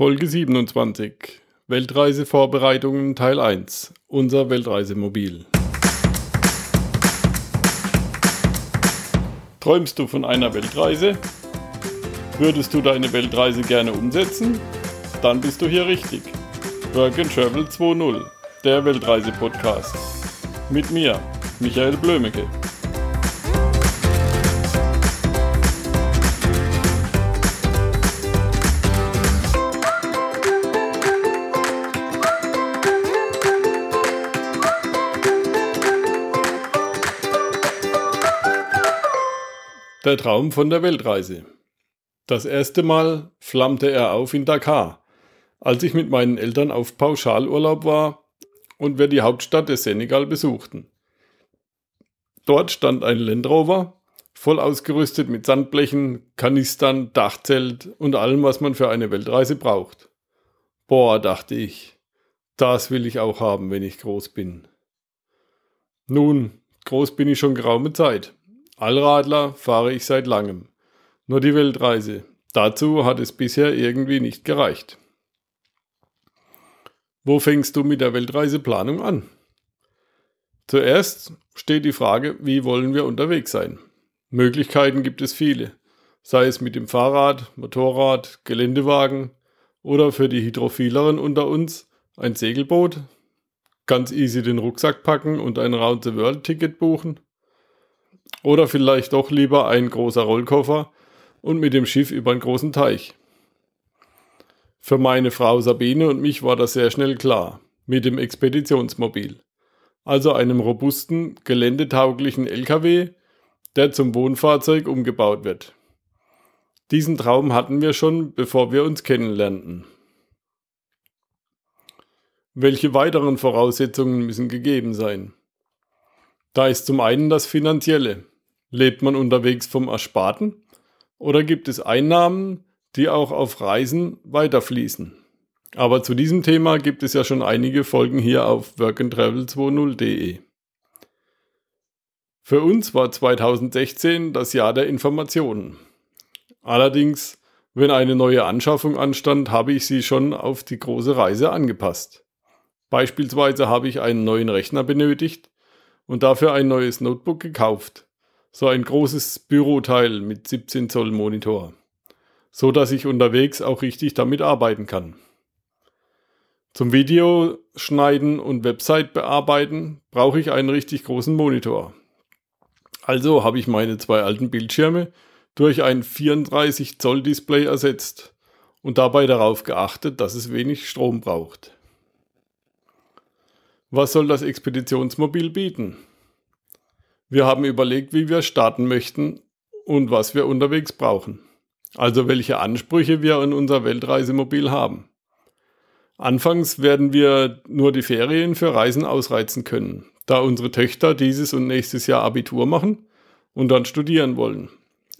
Folge 27. Weltreisevorbereitungen Teil 1. Unser Weltreisemobil. Träumst du von einer Weltreise? Würdest du deine Weltreise gerne umsetzen? Dann bist du hier richtig. Work and Travel 2.0, der Weltreise-Podcast. Mit mir, Michael Blömecke. Der Traum von der Weltreise. Das erste Mal flammte er auf in Dakar, als ich mit meinen Eltern auf Pauschalurlaub war und wir die Hauptstadt des Senegal besuchten. Dort stand ein Land Rover, voll ausgerüstet mit Sandblechen, Kanistern, Dachzelt und allem, was man für eine Weltreise braucht. Boah, dachte ich, das will ich auch haben, wenn ich groß bin. Nun, groß bin ich schon geraume Zeit. Allradler fahre ich seit langem. Nur die Weltreise. Dazu hat es bisher irgendwie nicht gereicht. Wo fängst du mit der Weltreiseplanung an? Zuerst steht die Frage, wie wollen wir unterwegs sein? Möglichkeiten gibt es viele, sei es mit dem Fahrrad, Motorrad, Geländewagen oder für die Hydrophileren unter uns ein Segelboot, ganz easy den Rucksack packen und ein Round the World Ticket buchen oder vielleicht doch lieber ein großer Rollkoffer und mit dem Schiff über einen großen Teich. Für meine Frau Sabine und mich war das sehr schnell klar, mit dem Expeditionsmobil, also einem robusten, geländetauglichen LKW, der zum Wohnfahrzeug umgebaut wird. Diesen Traum hatten wir schon, bevor wir uns kennenlernten. Welche weiteren Voraussetzungen müssen gegeben sein? Da ist zum einen das Finanzielle. Lebt man unterwegs vom Ersparten? Oder gibt es Einnahmen, die auch auf Reisen weiterfließen? Aber zu diesem Thema gibt es ja schon einige Folgen hier auf workandtravel20.de. Für uns war 2016 das Jahr der Informationen. Allerdings, wenn eine neue Anschaffung anstand, habe ich sie schon auf die große Reise angepasst. Beispielsweise habe ich einen neuen Rechner benötigt, und dafür ein neues Notebook gekauft. So ein großes Büroteil mit 17 Zoll Monitor. So dass ich unterwegs auch richtig damit arbeiten kann. Zum Videoschneiden und Website bearbeiten brauche ich einen richtig großen Monitor. Also habe ich meine zwei alten Bildschirme durch ein 34 Zoll Display ersetzt und dabei darauf geachtet, dass es wenig Strom braucht. Was soll das Expeditionsmobil bieten? Wir haben überlegt, wie wir starten möchten und was wir unterwegs brauchen. Also welche Ansprüche wir in unser Weltreisemobil haben. Anfangs werden wir nur die Ferien für Reisen ausreizen können, da unsere Töchter dieses und nächstes Jahr Abitur machen und dann studieren wollen.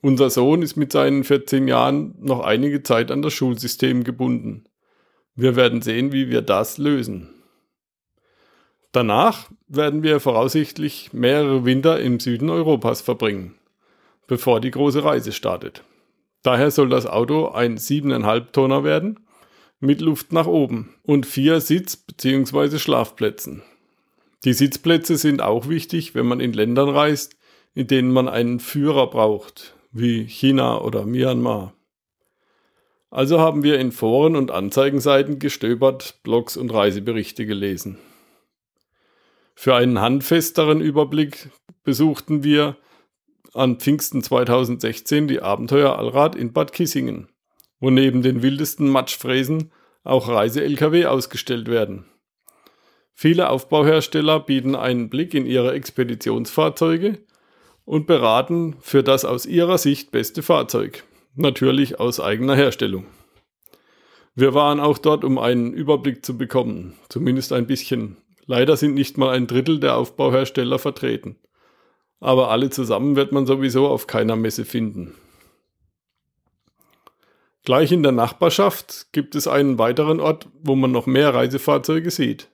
Unser Sohn ist mit seinen 14 Jahren noch einige Zeit an das Schulsystem gebunden. Wir werden sehen, wie wir das lösen. Danach werden wir voraussichtlich mehrere Winter im Süden Europas verbringen, bevor die große Reise startet. Daher soll das Auto ein 7,5 Tonner werden, mit Luft nach oben und vier Sitz- bzw. Schlafplätzen. Die Sitzplätze sind auch wichtig, wenn man in Ländern reist, in denen man einen Führer braucht, wie China oder Myanmar. Also haben wir in Foren und Anzeigenseiten gestöbert, Blogs und Reiseberichte gelesen. Für einen handfesteren Überblick besuchten wir an Pfingsten 2016 die Abenteuer Allrad in Bad Kissingen, wo neben den wildesten Matschfräsen auch Reise-Lkw ausgestellt werden. Viele Aufbauhersteller bieten einen Blick in ihre Expeditionsfahrzeuge und beraten für das aus ihrer Sicht beste Fahrzeug, natürlich aus eigener Herstellung. Wir waren auch dort, um einen Überblick zu bekommen, zumindest ein bisschen Leider sind nicht mal ein Drittel der Aufbauhersteller vertreten. Aber alle zusammen wird man sowieso auf keiner Messe finden. Gleich in der Nachbarschaft gibt es einen weiteren Ort, wo man noch mehr Reisefahrzeuge sieht.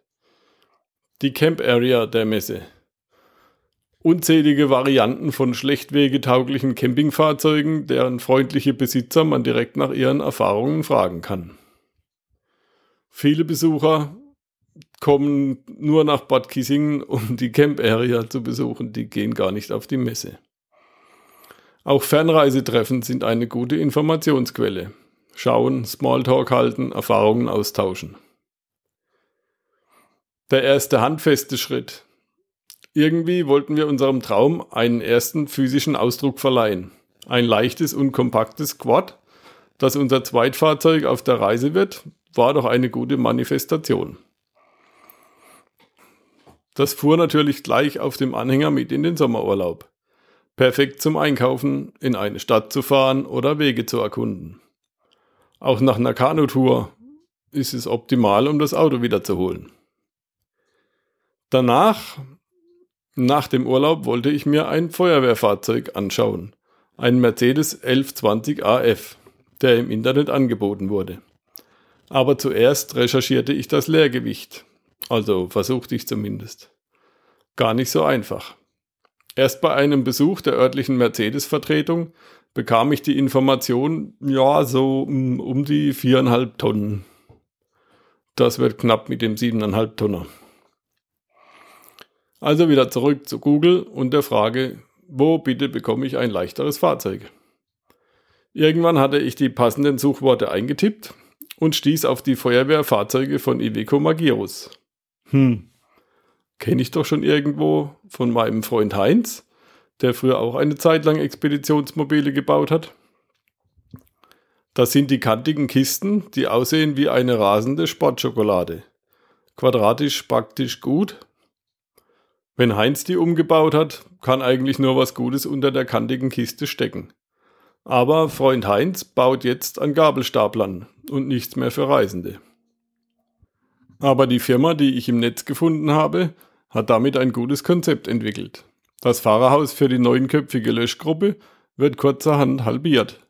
Die Camp Area der Messe. Unzählige Varianten von schlechtwegetauglichen Campingfahrzeugen, deren freundliche Besitzer man direkt nach ihren Erfahrungen fragen kann. Viele Besucher kommen nur nach Bad Kissingen, um die Camp Area zu besuchen. Die gehen gar nicht auf die Messe. Auch Fernreisetreffen sind eine gute Informationsquelle. Schauen, Smalltalk halten, Erfahrungen austauschen. Der erste handfeste Schritt. Irgendwie wollten wir unserem Traum einen ersten physischen Ausdruck verleihen. Ein leichtes und kompaktes Quad, das unser Zweitfahrzeug auf der Reise wird, war doch eine gute Manifestation. Das fuhr natürlich gleich auf dem Anhänger mit in den Sommerurlaub. Perfekt zum Einkaufen, in eine Stadt zu fahren oder Wege zu erkunden. Auch nach einer Kanutour ist es optimal, um das Auto wiederzuholen. Danach, nach dem Urlaub, wollte ich mir ein Feuerwehrfahrzeug anschauen. Ein Mercedes 1120 AF, der im Internet angeboten wurde. Aber zuerst recherchierte ich das Leergewicht. Also versuchte ich zumindest. Gar nicht so einfach. Erst bei einem Besuch der örtlichen Mercedes-Vertretung bekam ich die Information, ja, so um die viereinhalb Tonnen. Das wird knapp mit dem siebeneinhalb Tonner. Also wieder zurück zu Google und der Frage, wo bitte bekomme ich ein leichteres Fahrzeug? Irgendwann hatte ich die passenden Suchworte eingetippt und stieß auf die Feuerwehrfahrzeuge von Iveco Magirus. Hm, kenne ich doch schon irgendwo von meinem Freund Heinz, der früher auch eine Zeit lang Expeditionsmobile gebaut hat. Das sind die kantigen Kisten, die aussehen wie eine rasende Sportschokolade. Quadratisch praktisch gut. Wenn Heinz die umgebaut hat, kann eigentlich nur was Gutes unter der kantigen Kiste stecken. Aber Freund Heinz baut jetzt an Gabelstaplern und nichts mehr für Reisende. Aber die Firma, die ich im Netz gefunden habe, hat damit ein gutes Konzept entwickelt. Das Fahrerhaus für die neunköpfige Löschgruppe wird kurzerhand halbiert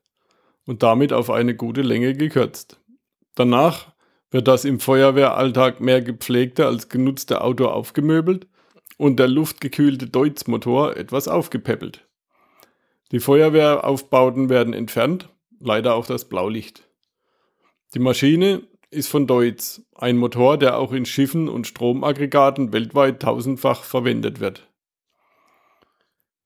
und damit auf eine gute Länge gekürzt. Danach wird das im Feuerwehralltag mehr gepflegte als genutzte Auto aufgemöbelt und der luftgekühlte Deutz-Motor etwas aufgepäppelt. Die Feuerwehraufbauten werden entfernt, leider auch das Blaulicht. Die Maschine ist von Deutz, ein Motor, der auch in Schiffen und Stromaggregaten weltweit tausendfach verwendet wird.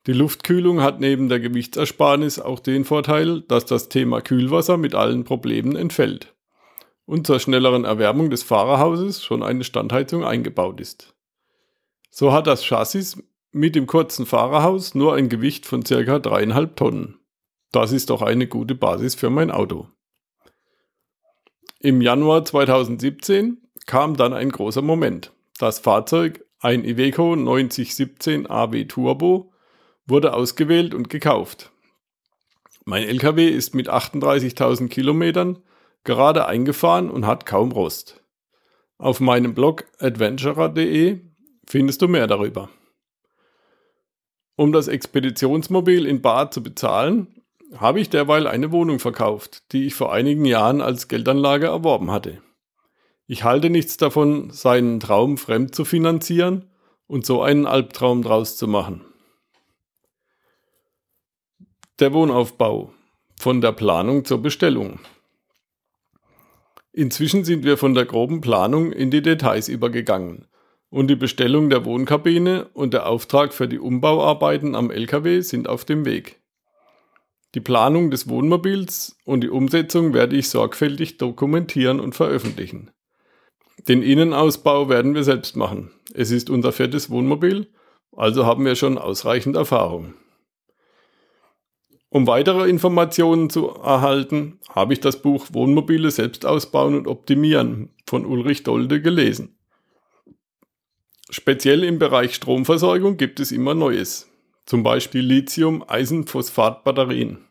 Die Luftkühlung hat neben der Gewichtsersparnis auch den Vorteil, dass das Thema Kühlwasser mit allen Problemen entfällt und zur schnelleren Erwärmung des Fahrerhauses schon eine Standheizung eingebaut ist. So hat das Chassis mit dem kurzen Fahrerhaus nur ein Gewicht von circa dreieinhalb Tonnen. Das ist doch eine gute Basis für mein Auto. Im Januar 2017 kam dann ein großer Moment. Das Fahrzeug, ein Iveco 9017 AW Turbo, wurde ausgewählt und gekauft. Mein LKW ist mit 38.000 Kilometern gerade eingefahren und hat kaum Rost. Auf meinem Blog adventurer.de findest du mehr darüber. Um das Expeditionsmobil in Bar zu bezahlen, habe ich derweil eine Wohnung verkauft, die ich vor einigen Jahren als Geldanlage erworben hatte. Ich halte nichts davon, seinen Traum fremd zu finanzieren und so einen Albtraum draus zu machen. Der Wohnaufbau. Von der Planung zur Bestellung. Inzwischen sind wir von der groben Planung in die Details übergegangen und die Bestellung der Wohnkabine und der Auftrag für die Umbauarbeiten am LKW sind auf dem Weg. Die Planung des Wohnmobils und die Umsetzung werde ich sorgfältig dokumentieren und veröffentlichen. Den Innenausbau werden wir selbst machen. Es ist unser viertes Wohnmobil, also haben wir schon ausreichend Erfahrung. Um weitere Informationen zu erhalten, habe ich das Buch Wohnmobile selbst ausbauen und optimieren von Ulrich Dolde gelesen. Speziell im Bereich Stromversorgung gibt es immer Neues, zum Beispiel Lithium-Eisenphosphat-Batterien.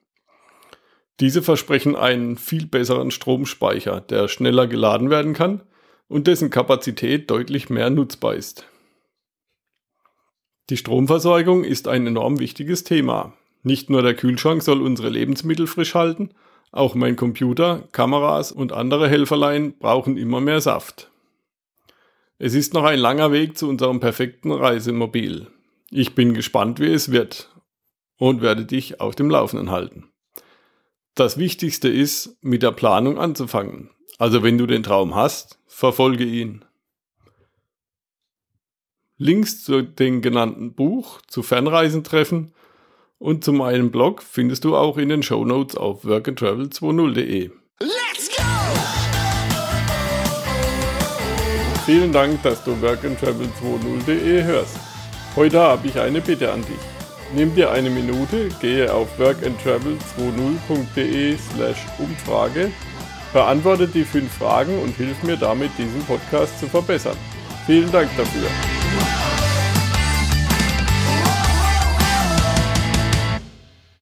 Diese versprechen einen viel besseren Stromspeicher, der schneller geladen werden kann und dessen Kapazität deutlich mehr nutzbar ist. Die Stromversorgung ist ein enorm wichtiges Thema. Nicht nur der Kühlschrank soll unsere Lebensmittel frisch halten, auch mein Computer, Kameras und andere Helferlein brauchen immer mehr Saft. Es ist noch ein langer Weg zu unserem perfekten Reisemobil. Ich bin gespannt, wie es wird und werde dich auf dem Laufenden halten. Das Wichtigste ist, mit der Planung anzufangen. Also wenn du den Traum hast, verfolge ihn. Links zu dem genannten Buch, zu Fernreisentreffen und zu meinem Blog findest du auch in den Show Notes auf workandtravel20.de. Let's go! Vielen Dank, dass du workandtravel20.de hörst. Heute habe ich eine Bitte an dich. Nimm dir eine Minute, gehe auf workandtravel20.de slash Umfrage, beantworte die fünf Fragen und hilf mir damit, diesen Podcast zu verbessern. Vielen Dank dafür.